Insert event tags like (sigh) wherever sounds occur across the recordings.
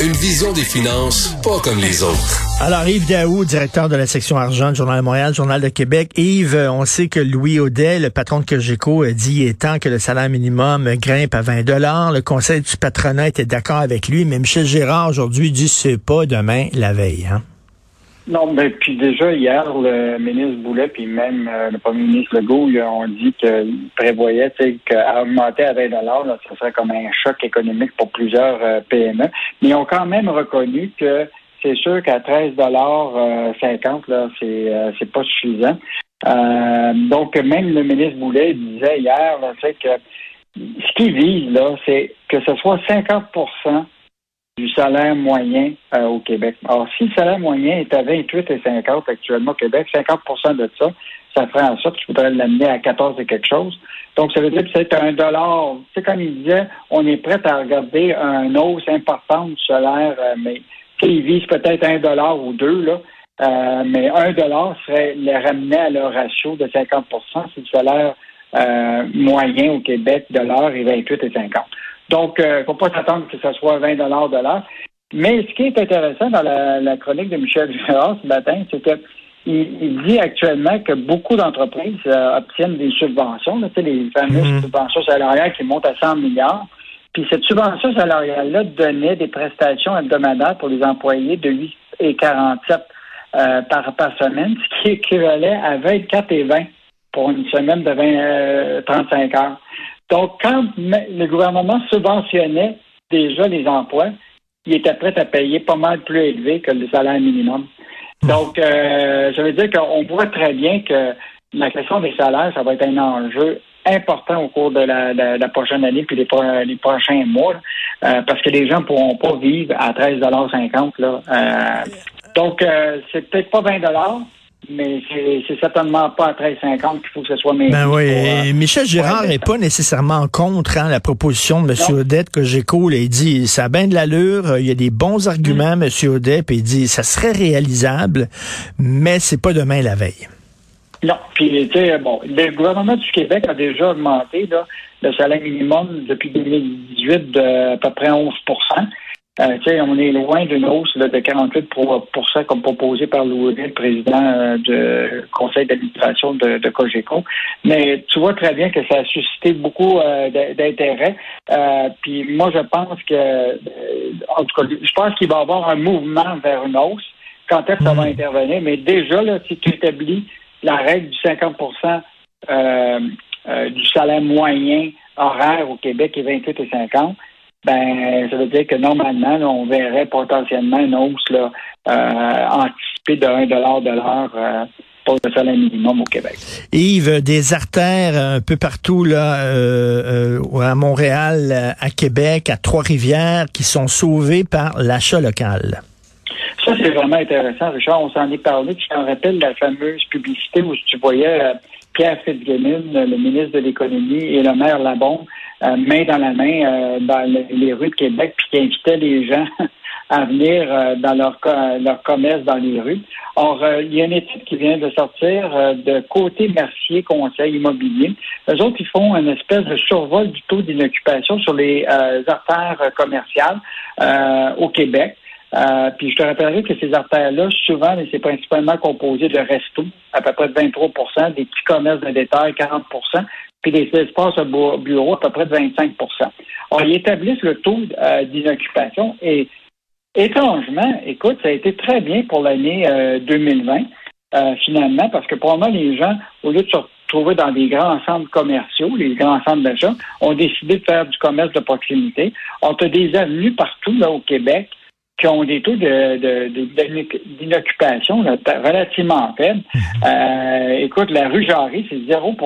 Une vision des finances pas comme les autres. Alors, Yves Daou, directeur de la section argent du Journal de Montréal, Journal de Québec. Yves, on sait que Louis Audet, le patron de Cogeco, a dit temps que le salaire minimum grimpe à 20 Le conseil du patronat était d'accord avec lui, mais Michel Gérard, aujourd'hui, dit c'est pas demain, la veille. Hein? Non, mais puis déjà hier, le ministre Boulet, puis même euh, le premier ministre Legault, ils ont dit qu'ils prévoyaient qu'augmenter à 20 là, ce serait comme un choc économique pour plusieurs euh, PME. Mais ils ont quand même reconnu que c'est sûr qu'à 13 dollars 50 là, c'est c'est pas suffisant. donc même le ministre Boulet disait hier, c'est que ce qu'il vise là, c'est que ce soit 50 du salaire moyen euh, au Québec. Alors, si le salaire moyen est à 28,50 actuellement au Québec, 50% de ça, ça ferait en sorte qu'il faudrait l'amener à 14 et quelque chose. Donc, ça veut dire que c'est un dollar. Tu sais, comme il disait, on est prêt à regarder un hausse importante du salaire, euh, mais il vise peut-être un dollar ou deux, là. Euh, mais un dollar serait le ramener à leur ratio de 50% si le salaire moyen au Québec de l'heure est 28,50. Donc, il euh, ne faut pas s'attendre que ce soit 20 de l'heure. Mais ce qui est intéressant dans la, chronique de Michel Girard ce matin, c'est que il, dit actuellement que beaucoup d'entreprises euh, obtiennent des subventions, là, les fameuses mhm. subventions salariales qui montent à 100 milliards. Puis cette subvention salariale-là donnait des prestations hebdomadaires pour les employés de 8,47 euh, par, par semaine, ce qui équivalait à 24 et 20 pour une semaine de 20, 35 euh, heures. Donc, quand le gouvernement subventionnait déjà les emplois, il était prêt à payer pas mal plus élevé que le salaire minimum. Donc, euh, ça veut dire qu'on voit très bien que la question des salaires, ça va être un enjeu important au cours de la, prochaine année puis les, prochains mois, euh, parce que les gens ne pourront pas vivre à 13,50 là. Euh, donc, euh, c'est peut-être pas 20 mais c'est certainement pas à 13,50 qu'il faut que ce soit meilleur. Ben oui, Michel Girard n'est pas nécessairement contre hein, la proposition de M. Odette que j'écoute. Il dit ça a bien de l'allure, il y a des bons arguments, mm. M. Odette, puis il dit ça serait réalisable, mais c'est pas demain la veille. Non, puis tu sais, bon, le gouvernement du Québec a déjà augmenté le salaire minimum depuis 2018 de à peu près 11 euh, on est loin d'une hausse de 48% comme proposé par Louis, le président euh, du conseil d'administration de, de, Cogeco. Mais tu vois très bien que ça a suscité beaucoup euh, d'intérêt. puis moi, je pense que, en tout cas, je pense qu'il va y avoir un mouvement vers une hausse. Quand est-ce que ça va hmm. intervenir? Mais déjà, là, si tu établis la règle du 50% du salaire moyen horaire au Québec est 28 et 50, ben ça veut dire que normalement, on verrait potentiellement une hausse là, euh, anticipée de 1 de l'heure euh, pour le salaire minimum au Québec. Yves, des artères un peu partout là, euh, à Montréal, à Québec, à Trois-Rivières, qui sont sauvées par l'achat local. Ça, c'est vraiment intéressant, Richard. On s'en est parlé. Tu t'en rappelles la fameuse publicité où tu voyais Pierre Fitzgibbon, le ministre de l'Économie, et le maire Labon euh, main dans la main euh, dans les rues de Québec, puis qui invitait les gens (laughs) à venir euh, dans leur, leur commerce dans les rues. Or, il y a une étude qui vient de sortir de côté Mercier Conseil Immobilier. Eux autres, ils font une espèce de survol du taux d'inoccupation sur les artères commerciales au Québec. Puis je te rappellerai que ces artères-là, souvent, c'est principalement composé de restos, à peu près de 23 des petits commerces de détail, 40% puis des espaces bureau à peu près de 25 Alors, ils établissent le taux euh, d'inoccupation et étrangement, écoute, ça a été très bien pour l'année 2020, euh, euh, finalement, parce que probablement les gens, au lieu de retrouver dans des grands centres commerciaux, les grands centres d'achat, ont décidé de faire du commerce de proximité. On a des avenues partout là au Québec qui ont des taux de, d'inoccupation relativement faibles. Euh, écoute, la rue Jarry, c'est 0%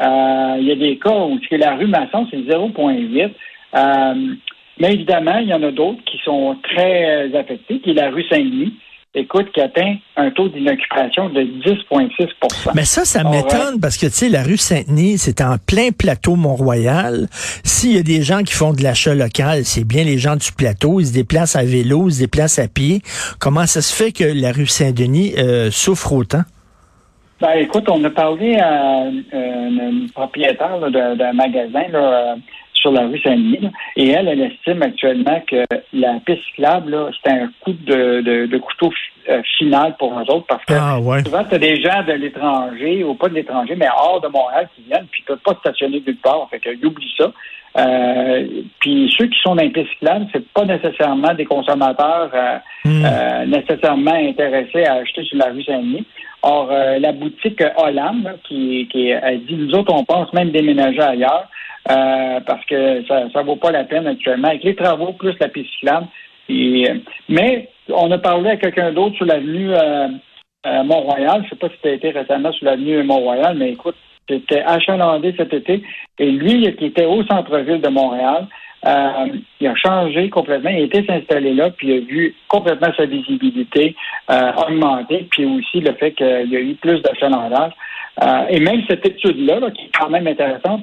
euh, Il y a des cas où la rue Masson, c'est 0,8 euh, mais évidemment, il y en a d'autres qui sont très affectés, qui est la rue Saint-Denis, écoute, qui atteint un taux d'inoccupation de 10,6% Mais ça, ça m'étonne parce que, tu sais, la rue Saint-Denis, c'est en plein plateau Mont-Royal. S'il y a des gens qui font de l'achat local, c'est bien les gens du plateau. Ils se déplacent à vélo, ils se déplacent à pied. Comment ça se fait que la rue Saint-Denis euh, souffre autant? Ben, écoute, on a parlé à euh, une propriétaire d'un magasin, là, sur la rue Saint-Denis. Et elle, elle estime actuellement que la piste cyclable, c'est un coup de, couteau euh, final pour nous autres parce que ah, souvent, tu as des gens de l'étranger, ou pas de l'étranger, mais hors de Montréal qui viennent, puis tu peux pas stationner nulle part. Fait qu'ils oublient ça. Euh, puis ceux qui sont dans les pistes cyclables, c'est pas nécessairement des consommateurs euh, hmm. nécessairement intéressés à acheter sur la rue Saint-Denis. Or, la boutique Hollande, qui, qui a dit, nous autres, on pense même déménager ailleurs. Euh, parce que ça ne vaut pas la peine actuellement. Avec les travaux plus la piste cyclable. Et, mais on a parlé à quelqu'un d'autre sur l'avenue euh, euh, Mont-Royal. Je ne sais pas si tu as été récemment sur l'avenue Mont-Royal, mais écoute, c'était achalandé cet été. Et lui, qui était au centre-ville de Montréal, euh, il a changé complètement. Il était s'installer là, puis il a vu complètement sa visibilité euh, augmenter, puis aussi le fait qu'il y a eu plus d'achalandage. Euh, et même cette étude-là, là, qui est quand même intéressante,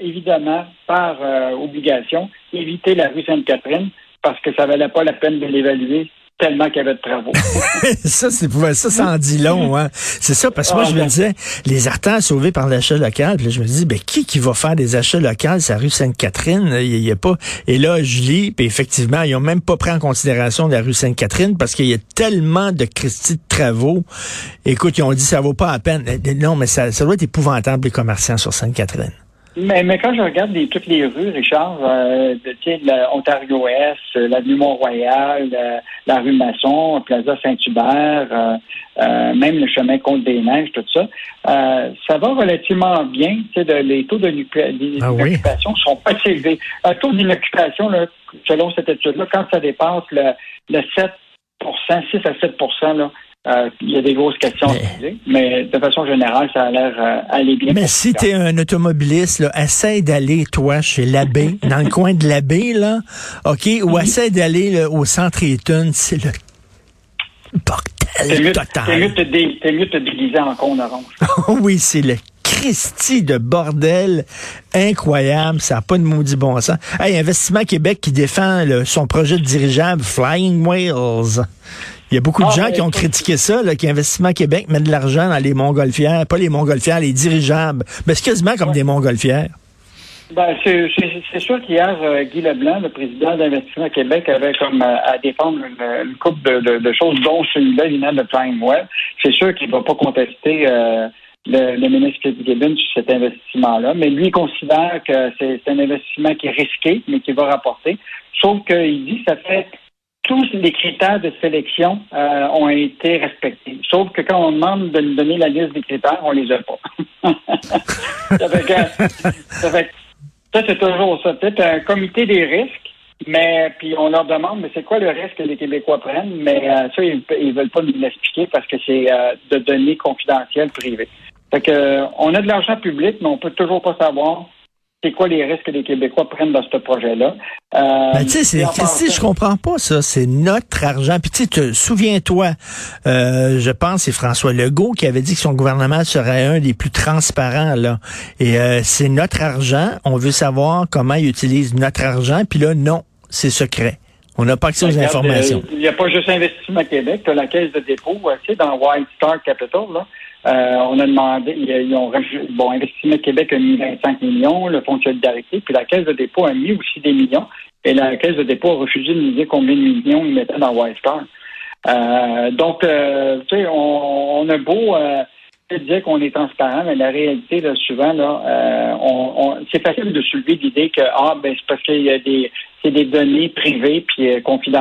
évidemment, par euh, obligation, évité la rue Sainte-Catherine parce que ça valait pas la peine de l'évaluer tellement qu'il y avait de travaux. (laughs) ça, c'est ça, ça en dit long, hein. C'est ça, parce que moi, je me disais, les artères sauvés par l'achat local, puis là, je me dis, ben, qui qui va faire des achats locaux, c'est la rue Sainte-Catherine, il y, a pas. Et là, je lis, puis effectivement, ils ont même pas pris en considération la rue Sainte-Catherine parce qu'il y a tellement de Christie de travaux. Écoute, ils ont dit, ça vaut pas la peine. Non, mais ça, ça doit être épouvantable, les commerçants sur Sainte-Catherine. Mais, mais quand je regarde toutes les rues, Richard, euh, l'Ontario-Est, l'avenue Mont-Royal, la, rue Masson, Plaza Saint-Hubert, euh, euh, même le chemin Côte-des-Neiges, tout ça, euh, ça va relativement bien. De, les taux d'inoccupation ah sont pas élevés. Un taux d'inoccupation, selon cette étude-là, quand ça dépasse le, le 7 6 à 7 là, euh, il y a des grosses questions mais, mais de façon générale, ça a l'air euh, aller bien. Mais si tu es un automobiliste, là, essaie d'aller, toi, chez l'abbé, (laughs) dans le coin de l'abbé, là, OK, ou mhm. essaie d'aller au centre Eaton, c'est le bordel total. C'est mieux, de te déguiser en con orange. (laughs) oui, c'est le Christie de bordel incroyable. Ça n'a pas de maudit bon sens. Hey, Investissement Québec qui défend son projet de dirigeable Flying Whales. Il y a beaucoup de ah, gens qui ont critiqué ça, là, qu'Investissement Québec met de l'argent dans les montgolfières, pas les montgolfières, les dirigeables. Mais c'est quasiment comme des montgolfières. Ben, c'est sûr qu'hier, euh, Guy Leblanc, le président d'Investissement Québec, avait comme euh, à défendre une, couple de, choses, dont celui-là, l'INA de Prime Web. C'est sûr qu'il ne va pas contester euh, le, le, ministre Fitzgibbon sur cet investissement-là, mais lui il considère que c'est un investissement qui est risqué, mais qui va rapporter. Sauf qu'il dit que ça fait tous les critères de sélection euh, ont été respectés. Sauf que quand on demande de nous donner la liste des critères, on les a pas. (laughs) ça fait que, ça, fait, ça c'est toujours ça. Peut-être un comité des risques, mais puis on leur demande, mais c'est quoi le risque que les Québécois prennent? Mais euh, ça, ils, ils veulent pas nous l'expliquer parce que c'est euh, de données confidentielles privées. Fait que on a de l'argent public, mais on peut toujours pas savoir c'est quoi les risques que les Québécois prennent dans ce projet-là. Euh, ben, tu sais, je comprends pas ça. C'est notre argent. Puis tu sais, souviens-toi, euh, je pense c'est François Legault qui avait dit que son gouvernement serait un des plus transparents là. Et euh, c'est notre argent. On veut savoir comment ils utilisent notre argent. Puis là, non, c'est secret. On n'a pas accès aux informations. Il n'y a pas juste Investissement Québec, tu la caisse de dépôt, tu sais, dans White Star Capital, là. Euh, on a demandé, ils ont bon, Investissement Québec a mis 25 millions, le Fonds de solidarité, puis la Caisse de dépôt a mis aussi des millions, et la Caisse de dépôt a refusé de nous dire combien de millions ils mettaient dans Wistar. Euh, donc, euh, tu sais, on, a beau dire qu'on est transparent, mais la réalité, là, souvent, là, c'est facile de soulever l'idée que ah ben c'est parce qu'il y a des c'est des données privées puis confidentielles